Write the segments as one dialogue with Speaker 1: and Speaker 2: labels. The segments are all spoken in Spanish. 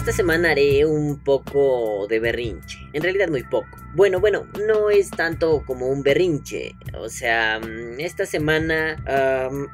Speaker 1: Esta semana haré un poco de berrinche, en realidad muy poco. Bueno, bueno, no es tanto como un berrinche, o sea, mm, esta semana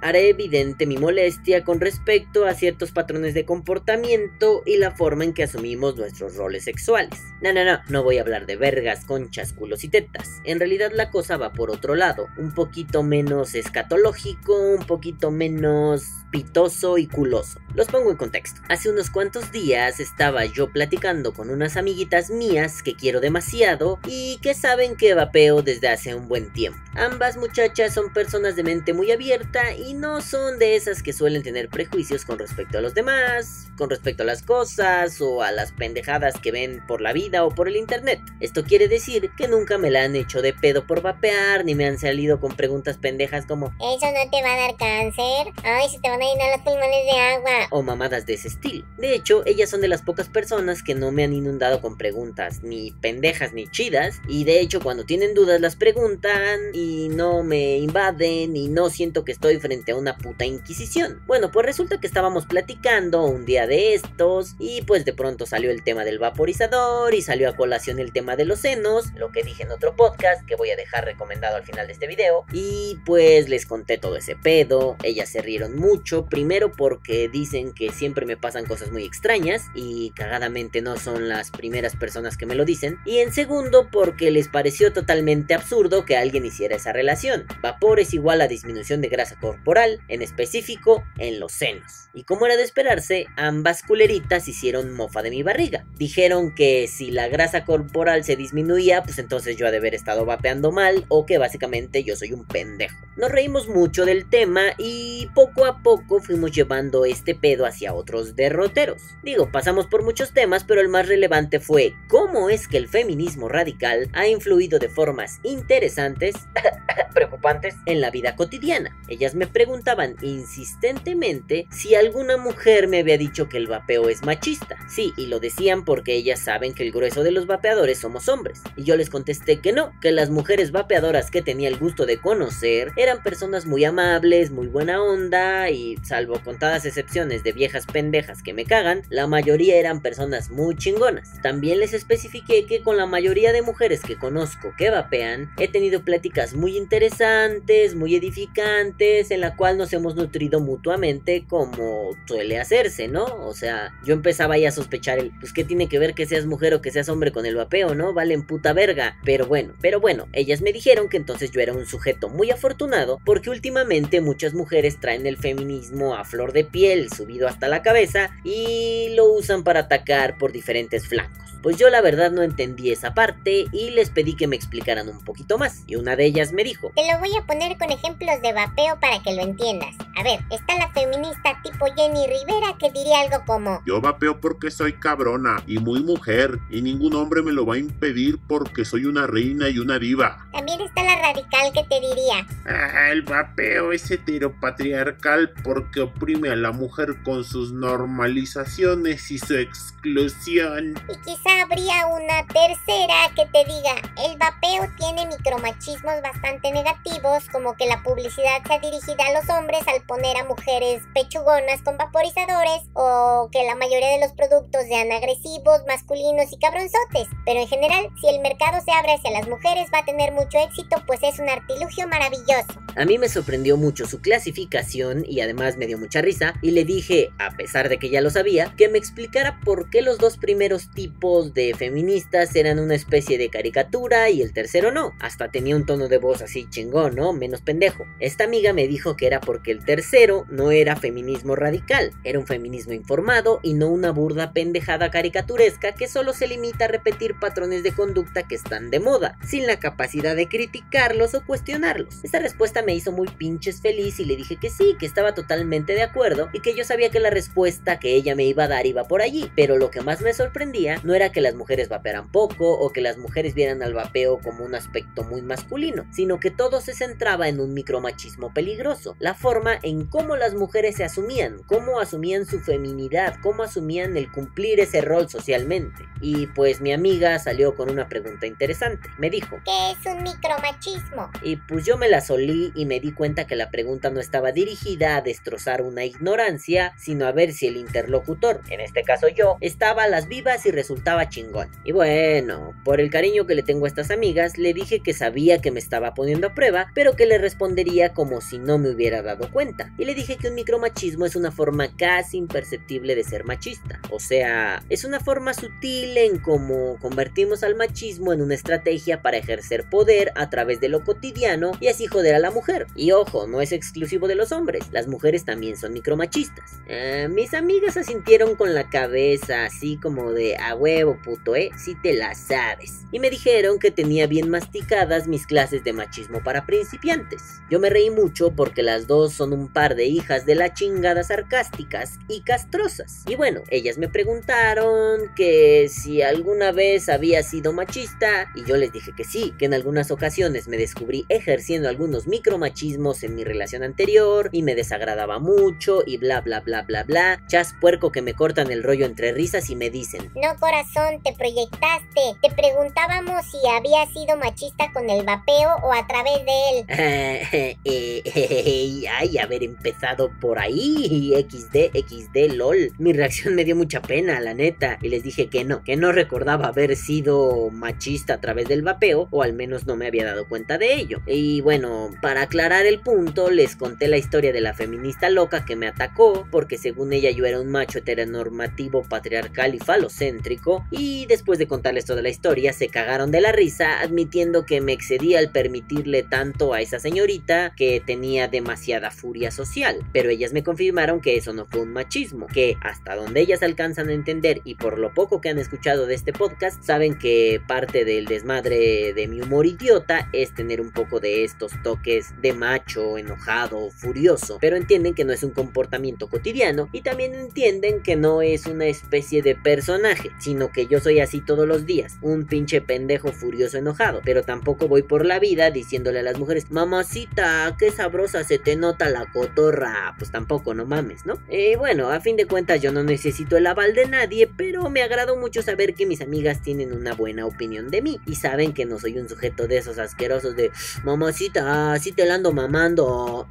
Speaker 1: haré evidente mi molestia con respecto a ciertos patrones de comportamiento y la forma en que asumimos nuestros roles sexuales. No, no, no, no voy a hablar de vergas, conchas, culos y tetas. En realidad la cosa va por otro lado, un poquito menos escatológico, un poquito menos pitoso y culoso. Los pongo en contexto. Hace unos cuantos días estaba yo platicando con unas amiguitas mías que quiero demasiado y que saben que vapeo desde hace un buen tiempo. Ambas muchachas son personas de mente muy abierta y no son de esas que suelen tener prejuicios con respecto a los demás, con respecto a las cosas o a las pendejadas que ven por la vida o por el internet. Esto quiere decir que nunca me la han hecho de pedo por vapear ni me han salido con preguntas pendejas como
Speaker 2: ¿Eso no te va a dar cáncer? Ay, se te van a pulmones de agua.
Speaker 1: O mamadas de ese estilo. De hecho, ellas son de las pocas personas que no me han inundado con preguntas ni pendejas ni chidas. Y de hecho, cuando tienen dudas las preguntan y no me invaden y no siento que estoy frente a una puta inquisición. Bueno, pues resulta que estábamos platicando un día de estos y pues de pronto salió el tema del vaporizador y salió a colación el tema de los senos, lo que dije en otro podcast que voy a dejar recomendado al final de este video. Y pues les conté todo ese pedo, ellas se rieron mucho, primero porque dicen que siempre me pasan cosas muy extrañas y cagadamente no son las primeras personas que me lo dicen. Y en segundo porque les pareció totalmente absurdo que alguien hiciera esa relación. Vapor es igual a disminución de grasa corporal, en específico en los senos. Y como era de esperarse, ambas culeritas hicieron mofa de mi barriga. Dijeron que si la grasa corporal se disminuía, pues entonces yo ha de haber estado vapeando mal o que básicamente yo soy un pendejo. Nos reímos mucho del tema y poco a poco fuimos llevando este pedo hacia otros derroteros. Digo, pasamos por muchos temas, pero el más relevante fue cómo es que el feminismo radical ha influido de formas interesantes, preocupantes, en la vida cotidiana. Ellas me preguntaban insistentemente si alguna mujer me había dicho que el vapeo es machista. Sí, y lo decían porque ellas saben que el grueso de los vapeadores somos hombres. Y yo les contesté que no, que las mujeres vapeadoras que tenía el gusto de conocer eran personas muy amables, muy buena onda y salvo contadas excepciones de viejas pendejas que me cagan, la mayoría eran personas muy chingonas. También les especifiqué que con la mayoría de mujeres que conozco que vapean, he tenido pláticas muy interesantes, muy edificantes, en la cual nos hemos nutrido mutuamente como suele hacerse, ¿no? O sea, yo empezaba ya a sospechar el, pues qué tiene que ver que seas mujer o que seas hombre con el vapeo, ¿no? Valen puta verga. Pero bueno, pero bueno, ellas me dijeron que entonces yo era un sujeto muy afortunado porque últimamente muchas mujeres traen el feminismo a flor de piel, subido hasta la cabeza, y lo usan para atacar por diferentes flancos. Pues yo la verdad no entendí esa parte y les pedí que me explicaran un poquito más. Y una de ellas me dijo:
Speaker 2: Te lo voy a poner con ejemplos de vapeo para que lo entiendas. A ver, está la feminista tipo Jenny Rivera que diría algo como:
Speaker 3: Yo vapeo porque soy cabrona y muy mujer y ningún hombre me lo va a impedir porque soy una reina y una diva.
Speaker 2: También está la radical que te diría:
Speaker 3: ah, El vapeo es heteropatriarcal porque oprime a la mujer con sus normalizaciones y su exclusión.
Speaker 2: Y quizá habría una tercera que te diga: El vapeo tiene micromachismos bastante negativos, como que la publicidad sea dirigida a los hombres al poner a mujeres pechugonas con vaporizadores o que la mayoría de los productos sean agresivos, masculinos y cabronzotes. Pero en general, si el mercado se abre hacia las mujeres va a tener mucho éxito, pues es un artilugio maravilloso.
Speaker 1: A mí me sorprendió mucho su clasificación y además me dio mucha risa y le dije, a pesar de que ya lo sabía, que me explicara por qué los dos primeros tipos de feministas eran una especie de caricatura y el tercero no. Hasta tenía un tono de voz así chingón, ¿no? Menos pendejo. Esta amiga me dijo que era porque el tercero no era feminismo radical, era un feminismo informado y no una burda pendejada caricaturesca que solo se limita a repetir patrones de conducta que están de moda, sin la capacidad de criticarlos o cuestionarlos. Esta respuesta me hizo muy pinches feliz y le dije que sí, que estaba totalmente de acuerdo y que yo sabía que la respuesta que ella me iba a dar iba por allí, pero lo que más me sorprendía no era que las mujeres vapearan poco o que las mujeres vieran al vapeo como un aspecto muy masculino, sino que todo se centraba en un micromachismo peligroso, la forma en cómo las mujeres se asumían, cómo asumían su feminidad, cómo asumían el cumplir ese rol socialmente. Y pues mi amiga salió con una pregunta interesante. Me dijo,
Speaker 2: ¿qué es un micromachismo?
Speaker 1: Y pues yo me la solí y me di cuenta que la pregunta no estaba dirigida a destrozar una ignorancia, sino a ver si el interlocutor, en este caso yo, estaba a las vivas y resultaba chingón. Y bueno, por el cariño que le tengo a estas amigas, le dije que sabía que me estaba poniendo a prueba, pero que le respondería como si no me hubiera dado cuenta. Y le dije que un micromachismo es una forma casi imperceptible de ser machista. O sea, es una forma sutil en cómo convertimos al machismo en una estrategia para ejercer poder a través de lo cotidiano y así joder a la mujer. Y ojo, no es exclusivo de los hombres, las mujeres también son micromachistas. Eh, mis amigas asintieron con la cabeza así como de a huevo puto, eh, si te la sabes. Y me dijeron que tenía bien masticadas mis clases de machismo para principiantes. Yo me reí mucho porque las dos son un par de hijas de la chingada sarcásticas y castrosas. Y bueno, ellas me preguntaron que si alguna vez había sido machista y yo les dije que sí, que en algunas ocasiones me descubrí ejerciendo algunos micromachismos en mi relación anterior y me desagradaba mucho y bla bla bla bla bla. Chas puerco que me cortan el rollo entre risas y me dicen,
Speaker 2: no corazón, te proyectaste. Te preguntábamos si había sido machista con el vapeo o a través de él.
Speaker 1: ay, haber empezado por ahí. XD, XD, lol. Mi reacción me dio mucha pena, la neta. Y les dije que no, que no recordaba haber sido machista a través del vapeo, o al menos no me había dado cuenta de ello. Y bueno, para aclarar el punto, les conté la historia de la feminista loca que me atacó, porque según ella yo era un macho heteronormativo, patriarcal y falocéntrico. Y después de contarles toda la historia, se cagaron de la risa, admitiendo que me excedía al permitirle tanto a esa señorita que tenía demasiada furia social. Pero ellas me confirmaron que eso no fue un machismo, que hasta donde ellas alcanzan a entender y por lo poco que han escuchado de este podcast, saben que parte del desmadre de mi humor idiota es tener un poco de estos toques de macho, enojado, furioso, pero entienden que no es un comportamiento cotidiano y también entienden que no es una especie de personaje, sino que yo soy así todos los días, un pinche pendejo furioso enojado, pero tampoco voy por la vida diciéndole a las mujeres, mamacita, qué sabrosa se te nota la cotorra, pues tampoco, no mames, ¿no? Y bueno, a fin de cuentas yo no necesito el aval de nadie, pero me agradó mucho saber que mis amigas tienen una buena opinión de mí y saben que no soy un sujeto de esos asquerosos de mamacita, así te la ando mamando.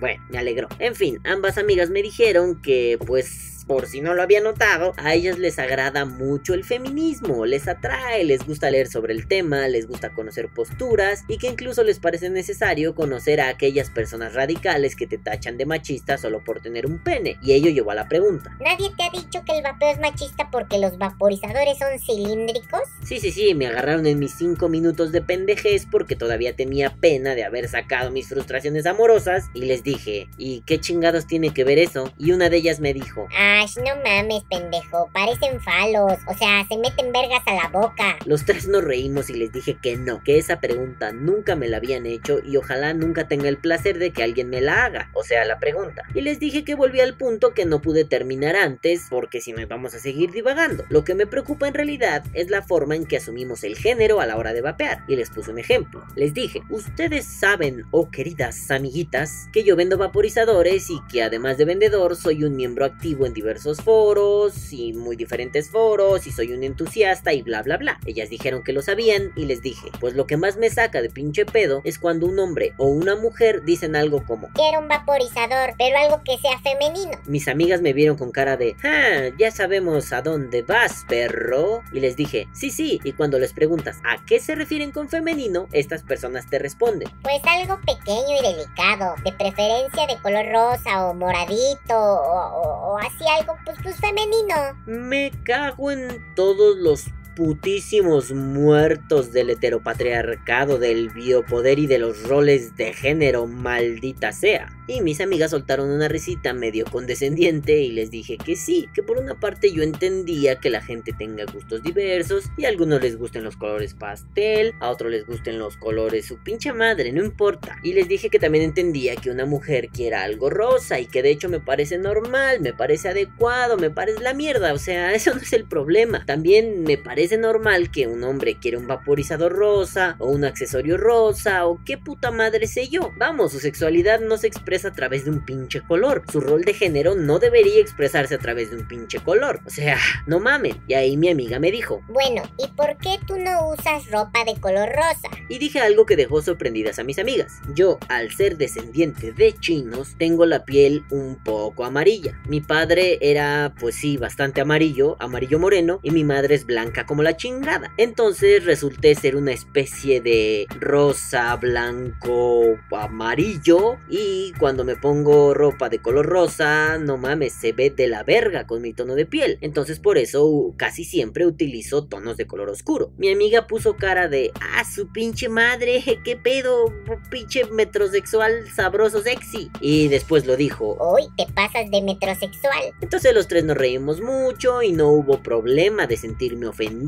Speaker 1: bueno, me alegró. En fin, ambas amigas me dijeron que pues por si no lo había notado, a ellas les agrada mucho el feminismo, les atrae, les gusta leer sobre el tema, les gusta conocer posturas y que incluso les parece necesario conocer a aquellas personas radicales que te tachan de machista solo por tener un pene. Y ello llevó a la pregunta.
Speaker 2: ¿Nadie te ha dicho que el vapeo es machista porque los vaporizadores son cilíndricos?
Speaker 1: Sí, sí, sí, me agarraron en mis 5 minutos de pendejez porque todavía tenía pena de haber sacado mis frustraciones amorosas y les dije, ¿y qué chingados tiene que ver eso? Y una de ellas me dijo,
Speaker 2: ah, no mames, pendejo. Parecen falos. O sea, se meten vergas a la boca.
Speaker 1: Los tres nos reímos y les dije que no, que esa pregunta nunca me la habían hecho y ojalá nunca tenga el placer de que alguien me la haga. O sea, la pregunta. Y les dije que volví al punto que no pude terminar antes porque si no vamos a seguir divagando. Lo que me preocupa en realidad es la forma en que asumimos el género a la hora de vapear. Y les puse un ejemplo. Les dije, ustedes saben, oh queridas amiguitas, que yo vendo vaporizadores y que además de vendedor soy un miembro activo en diversos diversos foros y muy diferentes foros y soy un entusiasta y bla bla bla. Ellas dijeron que lo sabían y les dije, pues lo que más me saca de pinche pedo es cuando un hombre o una mujer dicen algo como
Speaker 2: Quiero un vaporizador, pero algo que sea femenino.
Speaker 1: Mis amigas me vieron con cara de, ah, ya sabemos a dónde vas, perro. Y les dije, sí, sí. Y cuando les preguntas a qué se refieren con femenino, estas personas te responden.
Speaker 2: Pues algo pequeño y delicado, de preferencia de color rosa o moradito o, o, o así pues, pues.
Speaker 1: Me cago en todos los putísimos muertos del heteropatriarcado, del biopoder y de los roles de género, maldita sea. Y mis amigas soltaron una risita medio condescendiente y les dije que sí, que por una parte yo entendía que la gente tenga gustos diversos y a algunos les gusten los colores pastel, a otros les gusten los colores su pinche madre, no importa. Y les dije que también entendía que una mujer quiera algo rosa y que de hecho me parece normal, me parece adecuado, me parece la mierda, o sea, eso no es el problema. También me parece normal que un hombre quiera un vaporizador rosa o un accesorio rosa o qué puta madre sé yo. Vamos, su sexualidad no se expresa a través de un pinche color. Su rol de género no debería expresarse a través de un pinche color. O sea, no mamen. Y ahí mi amiga me dijo.
Speaker 2: Bueno, ¿y por qué tú no usas ropa de color rosa?
Speaker 1: Y dije algo que dejó sorprendidas a mis amigas. Yo, al ser descendiente de chinos, tengo la piel un poco amarilla. Mi padre era, pues sí, bastante amarillo, amarillo moreno, y mi madre es blanca como la chingada. Entonces resulté ser una especie de rosa, blanco, amarillo, y cuando me pongo ropa de color rosa, no mames, se ve de la verga con mi tono de piel. Entonces por eso casi siempre utilizo tonos de color oscuro. Mi amiga puso cara de, ah, su pinche madre, qué pedo, pinche metrosexual sabroso sexy. Y después lo dijo,
Speaker 2: Uy, te pasas de metrosexual.
Speaker 1: Entonces los tres nos reímos mucho y no hubo problema de sentirme ofendido,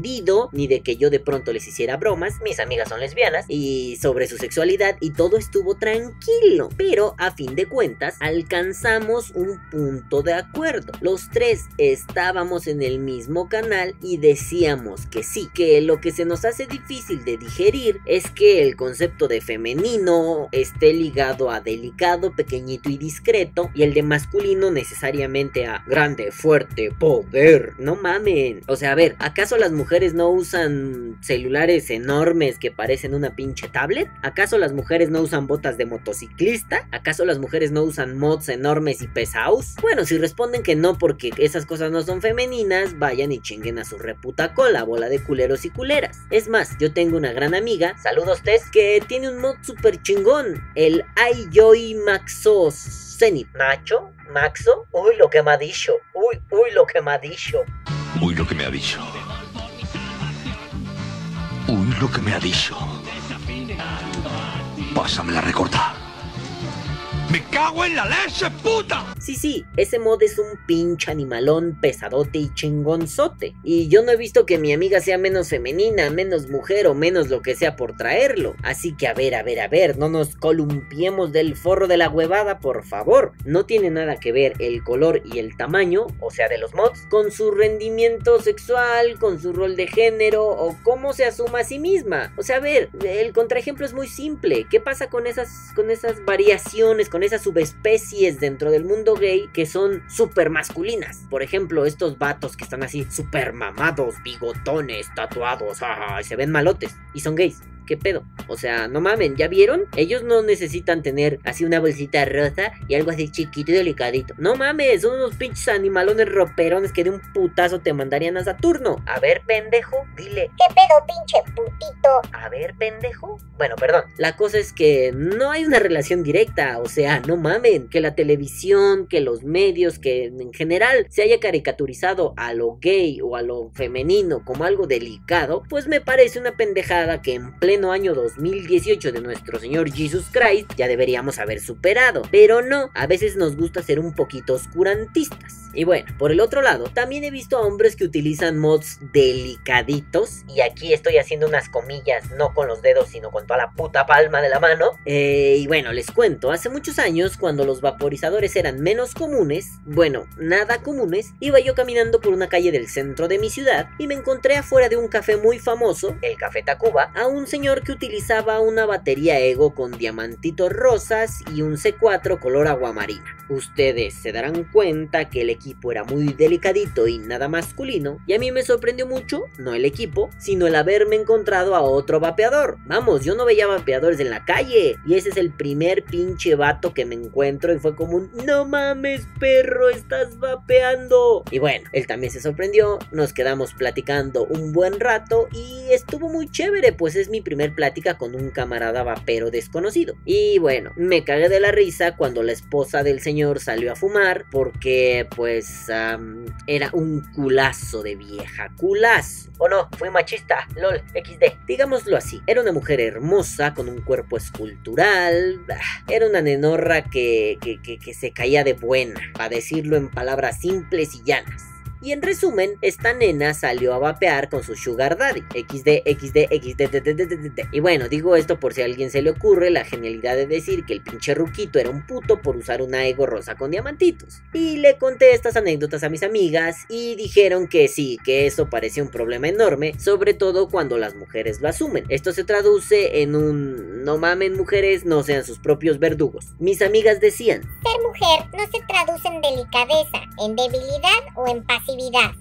Speaker 1: ni de que yo de pronto les hiciera bromas. Mis amigas son lesbianas y sobre su sexualidad y todo estuvo tranquilo. Pero a fin de cuentas alcanzamos un punto de acuerdo. Los tres estábamos en el mismo canal y decíamos que sí, que lo que se nos hace difícil de digerir es que el concepto de femenino esté ligado a delicado, pequeñito y discreto y el de masculino necesariamente a grande, fuerte, poder. No mamen. O sea, a ver, ¿acaso las mujeres no usan celulares enormes que parecen una pinche tablet? ¿Acaso las mujeres no usan botas de motociclista? ¿Acaso las mujeres no usan mods enormes y pesados? Bueno, si responden que no porque esas cosas no son femeninas, vayan y chinguen a su reputa cola, bola de culeros y culeras. Es más, yo tengo una gran amiga, saludos Tess, que tiene un mod super chingón, el iJoy Maxo Zenith. Nacho, Maxo, uy lo que me ha dicho, uy, uy lo que me ha dicho.
Speaker 4: Uy lo que me ha dicho. Uy lo que me ha dicho. Pásame la recorta. ¡Me cago en la leche, puta!
Speaker 1: Sí, sí, ese mod es un pinche animalón pesadote y chingonzote. Y yo no he visto que mi amiga sea menos femenina, menos mujer o menos lo que sea por traerlo. Así que a ver, a ver, a ver, no nos columpiemos del forro de la huevada, por favor. No tiene nada que ver el color y el tamaño, o sea, de los mods, con su rendimiento sexual, con su rol de género o cómo se asuma a sí misma. O sea, a ver, el contraejemplo es muy simple. ¿Qué pasa con esas, con esas variaciones, esas subespecies dentro del mundo gay que son súper masculinas. Por ejemplo, estos vatos que están así súper mamados, bigotones, tatuados, y se ven malotes y son gays. ¿Qué pedo? O sea, no mamen, ¿ya vieron? Ellos no necesitan tener así una bolsita rosa y algo así chiquito y delicadito. No mames, son unos pinches animalones roperones que de un putazo te mandarían a Saturno. A ver, pendejo, dile.
Speaker 2: ¿Qué pedo, pinche putito?
Speaker 1: A ver, pendejo. Bueno, perdón. La cosa es que no hay una relación directa. O sea, no mamen. Que la televisión, que los medios, que en general se haya caricaturizado a lo gay o a lo femenino como algo delicado, pues me parece una pendejada que en pleno año 2018 de nuestro Señor Jesus Christ ya deberíamos haber superado. Pero no, a veces nos gusta ser un poquito oscurantistas. Y bueno, por el otro lado, también he visto a hombres que utilizan mods delicaditos. Y aquí estoy haciendo unas comillas, no con los dedos, sino con toda la puta palma de la mano. Eh, y bueno, les cuento, hace muchos años, cuando los vaporizadores eran menos comunes, bueno, nada comunes, iba yo caminando por una calle del centro de mi ciudad y me encontré afuera de un café muy famoso, el Café Tacuba, a un señor que utilizaba una batería Ego con diamantitos rosas y un C4 color aguamarina. Ustedes se darán cuenta que el equipo era muy delicadito y nada masculino, y a mí me sorprendió mucho, no el equipo, sino el haberme encontrado a otro vapeador. Vamos, yo no veía vapeadores en la calle, y ese es el primer pinche vato que me encuentro y fue como un, no mames perro, estás vapeando. Y bueno, él también se sorprendió, nos quedamos platicando un buen rato y estuvo muy chévere, pues es mi primer plática con un camarada vapero desconocido. Y bueno, me cagué de la risa cuando la esposa del señor salió a fumar porque pues pues am, era un culazo de vieja, culazo. O no, fui machista, lol, XD. Digámoslo así, era una mujer hermosa con un cuerpo escultural, bah, era una nenorra que, que, que, que se caía de buena, para decirlo en palabras simples y llanas. Y en resumen, esta nena salió a vapear con su sugar daddy. XD, XD, XD. Y bueno, digo esto por si a alguien se le ocurre la genialidad de decir que el pinche ruquito era un puto por usar una ego rosa con diamantitos. Y le conté estas anécdotas a mis amigas y dijeron que sí, que eso parecía un problema enorme, sobre todo cuando las mujeres lo asumen. Esto se traduce en un no mamen mujeres, no sean sus propios verdugos. Mis amigas decían,
Speaker 2: Ser mujer no se traduce en delicadeza, en debilidad o en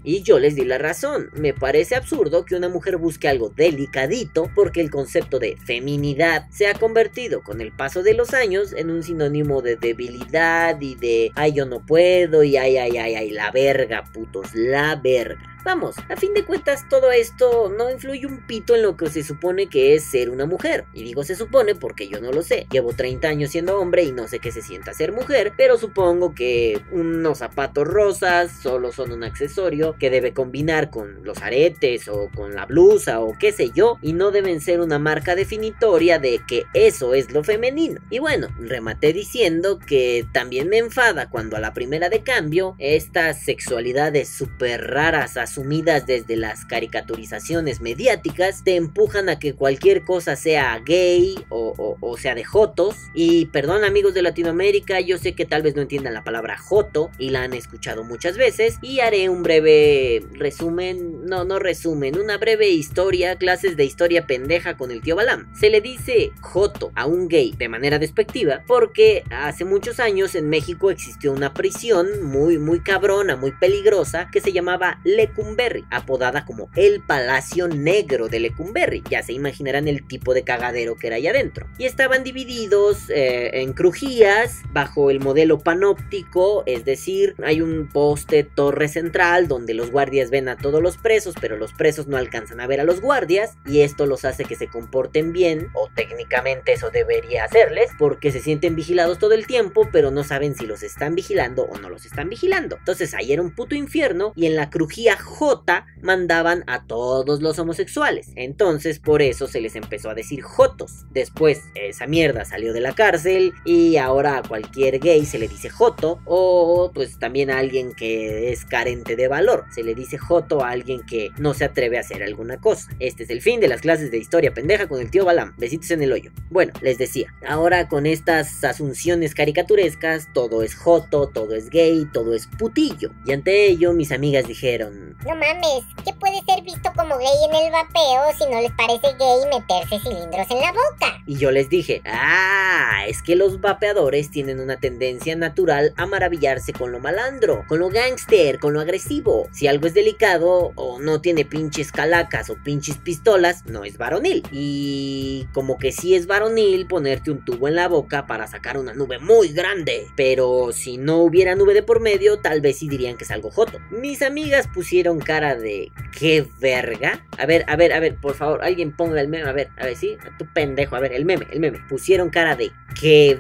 Speaker 1: Y yo les di la razón. Me parece absurdo que una mujer busque algo delicadito porque el concepto de feminidad se ha convertido con el paso de los años en un sinónimo de debilidad y de ay yo no puedo y ay ay ay ay la verga putos, la verga. Vamos, a fin de cuentas todo esto no influye un pito en lo que se supone que es ser una mujer. Y digo se supone porque yo no lo sé. Llevo 30 años siendo hombre y no sé qué se sienta ser mujer, pero supongo que unos zapatos rosas solo son un accesorio que debe combinar con los aretes o con la blusa o qué sé yo, y no deben ser una marca definitoria de que eso es lo femenino. Y bueno, rematé diciendo que también me enfada cuando a la primera de cambio estas sexualidades súper raras asumidas desde las caricaturizaciones mediáticas te empujan a que cualquier cosa sea gay o, sea de jotos. Y perdón amigos de Latinoamérica, yo sé que tal vez no entiendan la palabra joto y la han escuchado muchas veces. Y haré un breve resumen, no, no resumen, una breve historia, clases de historia pendeja con el tío Balam. Se le dice joto a un gay de manera despectiva porque hace muchos años en México existió una prisión muy, muy cabrona, muy peligrosa que se llamaba Lecumberri, apodada como el Palacio Negro de Lecumberri. Ya se imaginarán el tipo de cagadero que era allá adentro. Y estaban divididos eh, en crujías bajo el modelo panóptico, es decir, hay un poste torre central donde los guardias ven a todos los presos, pero los presos no alcanzan a ver a los guardias y esto los hace que se comporten bien, o técnicamente eso debería hacerles, porque se sienten vigilados todo el tiempo, pero no saben si los están vigilando o no los están vigilando. Entonces ahí era un puto infierno y en la crujía J mandaban a todos los homosexuales. Entonces por eso se les empezó a decir jotos. Después esa mierda salió de la cárcel y ahora a cualquier gay se le dice joto o pues también a alguien que es carente de valor. Se le dice joto a alguien que no se atreve a hacer alguna cosa. Este es el fin de las clases de historia pendeja con el tío Balam. Besitos en el hoyo. Bueno, les decía, ahora con estas asunciones caricaturescas, todo es joto, todo es gay, todo es putillo. Y ante ello mis amigas dijeron,
Speaker 2: No mames, ¿qué puede ser visto como gay en el vapeo si no les parece gay meterse cilindros en la boca?
Speaker 1: Y yo les dije, ah, es que los vapeadores tienen una tendencia natural a maravillarse con lo malandro, con lo gángster, con lo agresivo. Si algo es delicado o no tiene pinches calacas o pinches pistolas, no es varonil. Y como que sí es varonil ponerte un tubo en la boca para sacar una nube muy grande. Pero si no hubiera nube de por medio, tal vez sí dirían que es algo joto. Mis amigas pusieron cara de, ¿qué verga? A ver, a ver, a ver, por favor, alguien ponga el meme, a ver, a ver, sí, tu pendejo, a ver, el meme, el meme. Pusieron cara de, ¿qué?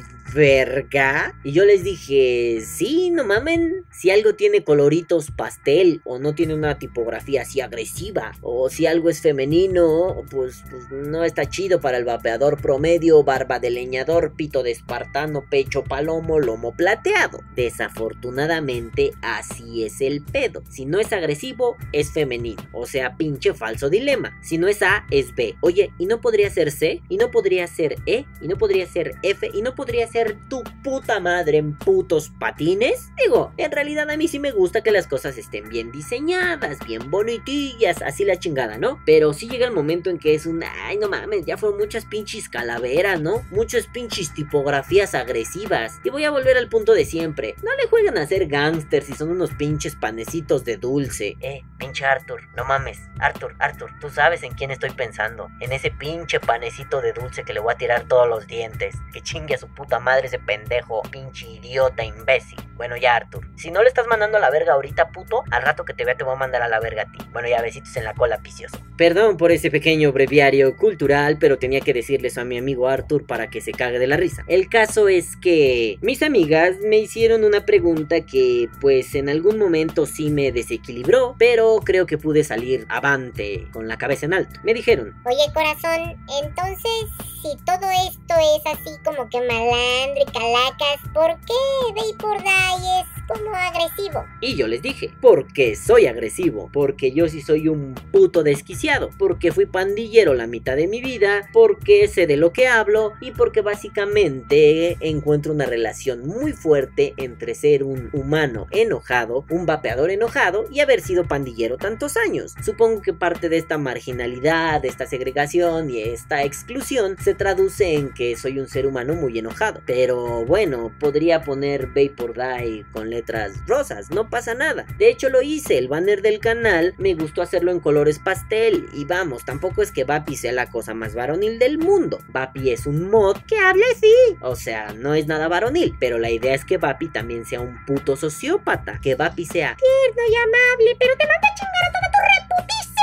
Speaker 1: Y yo les dije, sí, no mamen. Si algo tiene coloritos pastel o no tiene una tipografía así agresiva o si algo es femenino, pues, pues no está chido para el vapeador promedio, barba de leñador, pito de espartano, pecho palomo, lomo plateado. Desafortunadamente, así es el pedo. Si no es agresivo, es femenino. O sea, pinche falso dilema. Si no es A, es B. Oye, ¿y no podría ser C? ¿Y no podría ser E? ¿Y no podría ser F? ¿Y no podría ser tu puta madre en putos patines? Digo, en realidad a mí sí me gusta que las cosas estén bien diseñadas, bien bonitillas, así la chingada, ¿no? Pero sí llega el momento en que es un, ay, no mames, ya fueron muchas pinches calaveras, ¿no? Muchas pinches tipografías agresivas. Y voy a volver al punto de siempre. No le jueguen a ser gángsters si son unos pinches panecitos de dulce. Eh, pinche Arthur, no mames. Arthur, Arthur, tú sabes en quién estoy pensando. En ese pinche panecito de dulce que le voy a tirar todos los dientes. Que chingue a su puta madre ese pendejo, pinche idiota imbécil. Bueno, ya, Arthur. Si no le estás mandando a la verga ahorita, puto, al rato que te vea te voy a mandar a la verga a ti. Bueno, ya besitos en la cola, picioso. Perdón por ese pequeño breviario cultural, pero tenía que decirle eso a mi amigo Arthur para que se cague de la risa. El caso es que mis amigas me hicieron una pregunta que, pues, en algún momento sí me desequilibró, pero creo que pude salir avante con la cabeza en alto. Me dijeron,
Speaker 2: Oye, corazón, entonces, si todo esto es así como que malandro y calacas, ¿por qué por Day es como agresivo?
Speaker 1: Y yo les dije, porque soy agresivo, porque yo sí soy un puto desquiciado, porque fui pandillero la mitad de mi vida, porque sé de lo que hablo y porque básicamente encuentro una relación muy fuerte entre ser un humano enojado, un vapeador enojado y haber sido pandillero tantos años. Supongo que parte de esta marginalidad, de esta segregación y esta exclusión se traduce en que soy un ser humano muy enojado. Pero bueno, podría poner Vapor Die con letras rosas, no pasa nada. De hecho lo hice, el banner del canal me gustó hacerlo en colores pastel y vamos, tampoco es que Vapi sea la cosa más varonil del mundo. Vapi es un mod que hable así. O sea, no es nada varonil, pero la idea es que Vapi también sea un puto sociópata, que Vapi sea
Speaker 2: Tierno y amable, pero te manda chingar a toda tu reputísima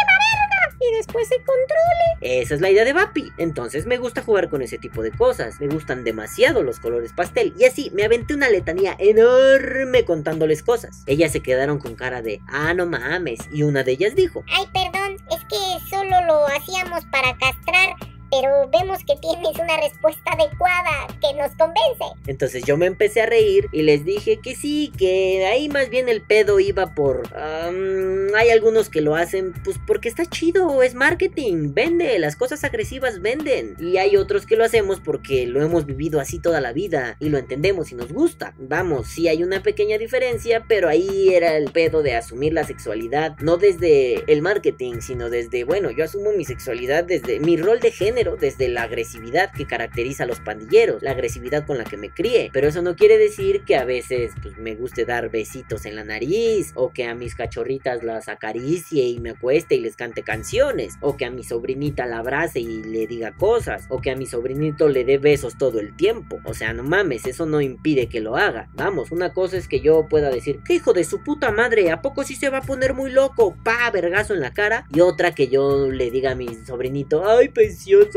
Speaker 2: y después se controle.
Speaker 1: Esa es la idea de Vapi. Entonces me gusta jugar con ese tipo de cosas. Me gustan demasiado los colores pastel. Y así me aventé una letanía enorme contándoles cosas. Ellas se quedaron con cara de, ah, no mames. Y una de ellas dijo,
Speaker 2: Ay, perdón, es que solo lo hacíamos para castrar, pero vemos que tienes una respuesta adecuada que nos convence.
Speaker 1: Entonces yo me empecé a reír y les dije que sí, que ahí más bien el pedo iba por... hay algunos que lo hacen pues porque está chido, es marketing, vende, las cosas agresivas venden. Y hay otros que lo hacemos porque lo hemos vivido así toda la vida y lo entendemos y nos gusta. Vamos, sí hay una pequeña diferencia, pero ahí era el pedo de asumir la sexualidad, no desde el marketing, sino desde, bueno, yo asumo mi sexualidad desde mi rol de género, desde la agresividad que caracteriza a los pandilleros, la agresividad con la que me crié. Pero eso no quiere decir que a veces pues, me guste dar besitos en la nariz, o que a mis cachorritas las acaricie y me acueste y les cante canciones, o que a mi sobrinita la abrace y le diga cosas, o que a mi sobrinito le dé besos todo el tiempo. O sea, no mames, eso no impide que lo haga. Vamos, una cosa es que yo pueda decir, ¿qué hijo de su puta madre? ¿A poco sí se va a poner muy loco? Pa, vergazo en la cara. Y otra que yo le diga a mi sobrinito, ay,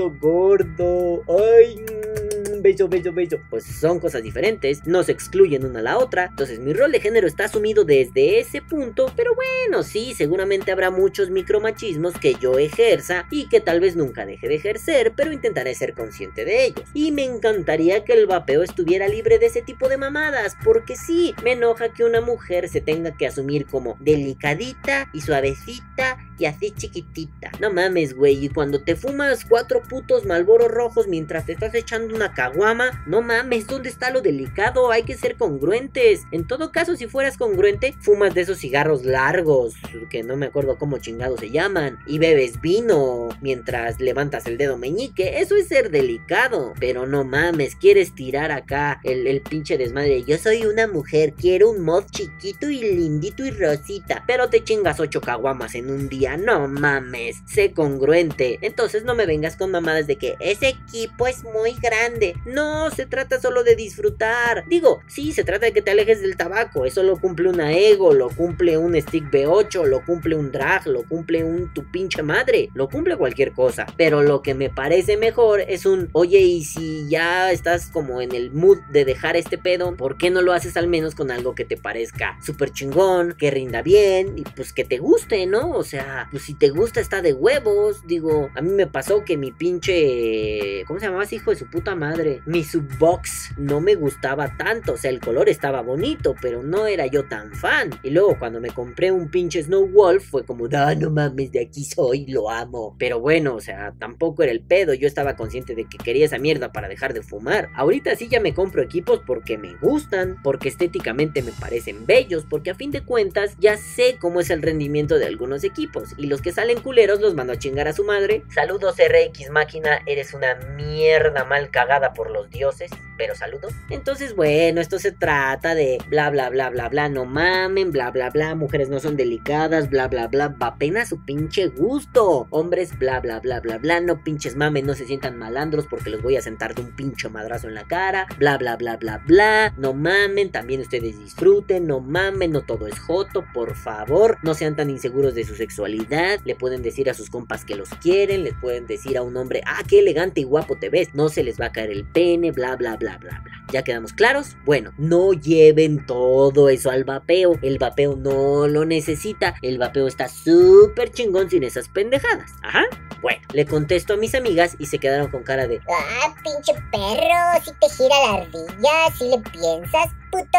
Speaker 1: gordo, ay, mm, beso, beso, beso. Pues son cosas diferentes, no se excluyen una a la otra. Entonces mi rol de género está asumido desde ese punto, pero bueno, sí, seguramente habrá muchos micromachismos que yo ejerza y que tal vez nunca deje de ejercer, pero intentaré ser consciente de ellos. Y me encantaría que el vapeo estuviera libre de ese tipo de mamadas, porque sí, me enoja que una mujer se tenga que asumir como delicadita y suavecita y así chiquitita. No mames, güey, y cuando te fumas cuatro putos malboros rojos mientras te estás echando una caguama, no mames, ¿dónde está lo delicado? Hay que ser congruentes. En todo caso, si fueras congruente, fumas de esos cigarros largos, que no me acuerdo cómo chingados se llaman, y bebes vino mientras levantas el dedo meñique. Eso es ser delicado. Pero no mames, quieres tirar acá el, el pinche desmadre. Yo soy una mujer, quiero un mod chiquito y lindito y rosita. Pero te chingas ocho caguamas en un día. No mames, sé congruente. Entonces no me vengas con mamadas de que ese equipo es muy grande. No, se trata solo de disfrutar. Digo, sí, se trata de que te alejes del tabaco. Eso lo cumple una ego, lo cumple un stick B8, lo cumple un drag, lo cumple un tu pinche madre. Lo cumple cualquier cosa. Pero lo que me parece mejor es un, oye, y si ya estás como en el mood de dejar este pedo, ¿por qué no lo haces al menos con algo que te parezca súper chingón, que rinda bien y pues que te guste, ¿no? O sea, pues si te gusta está de huevos. Digo, a mí me pasó que mi pinche... ¿Cómo se llamaba ese hijo de su puta madre? Mi subbox no me gustaba tanto. O sea, el color estaba bonito, pero no era yo tan fan. Y luego cuando me compré un pinche Snow Wolf fue como, ah, no mames, de aquí soy, lo amo. Pero bueno, o sea, tampoco era el pedo. Yo estaba consciente de que quería esa mierda para dejar de fumar. Ahorita sí ya me compro equipos porque me gustan, porque estéticamente me parecen bellos, porque a fin de cuentas ya sé cómo es el rendimiento de algunos equipos. Y los que salen culeros los mando a chingar a su madre. Saludos RX máquina, eres una mierda mal cagada por los dioses. pero saludos. Entonces, bueno, esto se trata de bla, bla, bla, bla, bla, no mamen, bla, bla, bla, mujeres no son delicadas, bla, bla, bla, va apenas su pinche gusto. Hombres, bla, bla, bla, bla, bla, no pinches mamen, no se sientan malandros porque los voy a sentar de un pinche madrazo en la cara, bla, bla, bla, bla, bla, no mamen, también ustedes disfruten, no mamen, no todo es joto, por favor, no sean tan inseguros de su sexualidad, le pueden decir a sus compas que los quieren, les pueden decir a un hombre, ah, qué elegante y guapo te ves, no se les va a caer el pene, bla, bla, bla, bla, bla. ¿Ya quedamos claros? Bueno, no lleven todo eso al vapeo, el vapeo no lo necesita, el vapeo está súper chingón sin esas pendejadas. Ajá. Bueno, le contesto a mis amigas y se quedaron con cara de...
Speaker 2: Ah, pinche perro, si te gira la ardilla, si le piensas, puto.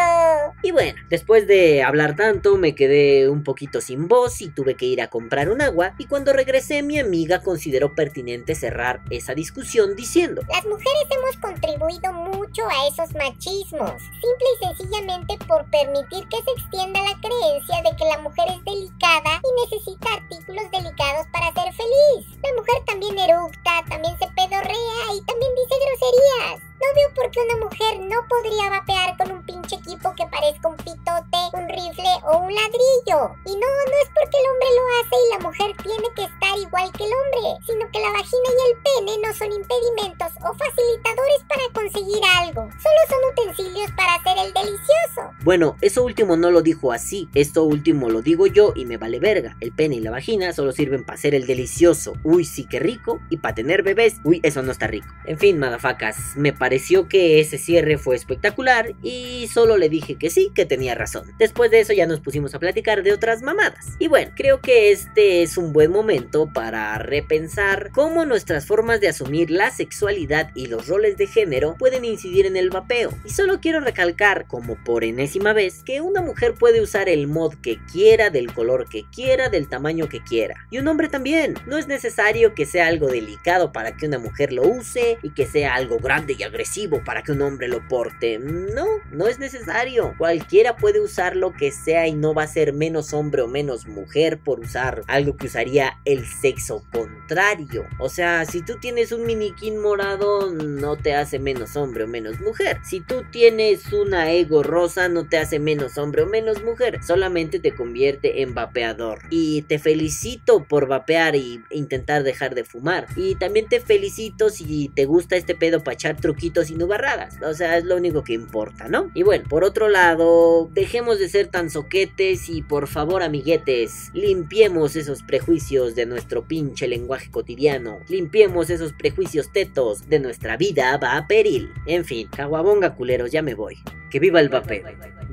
Speaker 1: Y bueno, después de hablar tanto me quedé un poquito sin voz y tuve que ir a comprar un agua y cuando regresé mi amiga consideró pertinente cerrar esa discusión diciendo
Speaker 2: Las mujeres hemos contribuido mucho a esos machismos, simple y sencillamente por permitir que se extienda la creencia de que la mujer es delicada y necesita artículos delicados para ser feliz. La mujer también eructa, también se pedorrea y también dice groserías. No veo por qué una mujer no podría vapear con un pinche equipo que parezca un pitote, un rifle o un ladrillo. Y no, no es porque el hombre lo hace y la mujer tiene que estar igual que el hombre, sino que la vagina y el pene no son impedimentos o facilitadores para conseguir algo. Solo son utensilios para hacer el delicioso.
Speaker 1: Bueno, eso último no lo dijo así, esto último lo digo yo y me vale verga. El pene y la vagina solo sirven para hacer el delicioso. Uy, sí que rico. Y para tener bebés, uy, eso no está rico. En fin, madafacas, me parece pareció que ese cierre fue espectacular y solo le dije que sí, que tenía razón. Después de eso ya nos pusimos a platicar de otras mamadas. Y bueno, creo que este es un buen momento para repensar cómo nuestras formas de asumir la sexualidad y los roles de género pueden incidir en el vapeo. Y solo quiero recalcar, como por enésima vez, que una mujer puede usar el mod que quiera, del color que quiera, del tamaño que quiera. Y un hombre también. No es necesario que sea algo delicado para que una mujer lo use y que sea algo grande y agresivo para que un hombre lo porte. No, no es necesario. Cualquiera puede usar lo que sea y no va a ser menos hombre o menos mujer por usar algo que usaría el sexo contrario. O sea, si tú tienes un miniquín morado, no te hace menos hombre o menos mujer. Si tú tienes una ego rosa, no te hace menos hombre o menos mujer. Solamente te convierte en vapeador. Y te felicito por vapear y intentar dejar de fumar. Y también te felicito si te gusta este pedo para echar truquitos y no barradas. O sea, es lo único que importa, ¿no? Y bueno, por otro lado, dejemos de ser tan soquetes y por favor, amiguetes, limpiemos esos prejuicios de nuestro pinche lenguaje cotidiano. Limpiemos esos prejuicios tetos de nuestra vida va a peril. En fin, caguabonga culeros, ya me voy. Que viva el vapeo.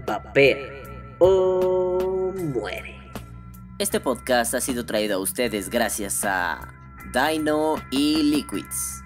Speaker 1: Vapeo o muere. Este podcast ha sido traído a ustedes gracias a Dino y Liquids.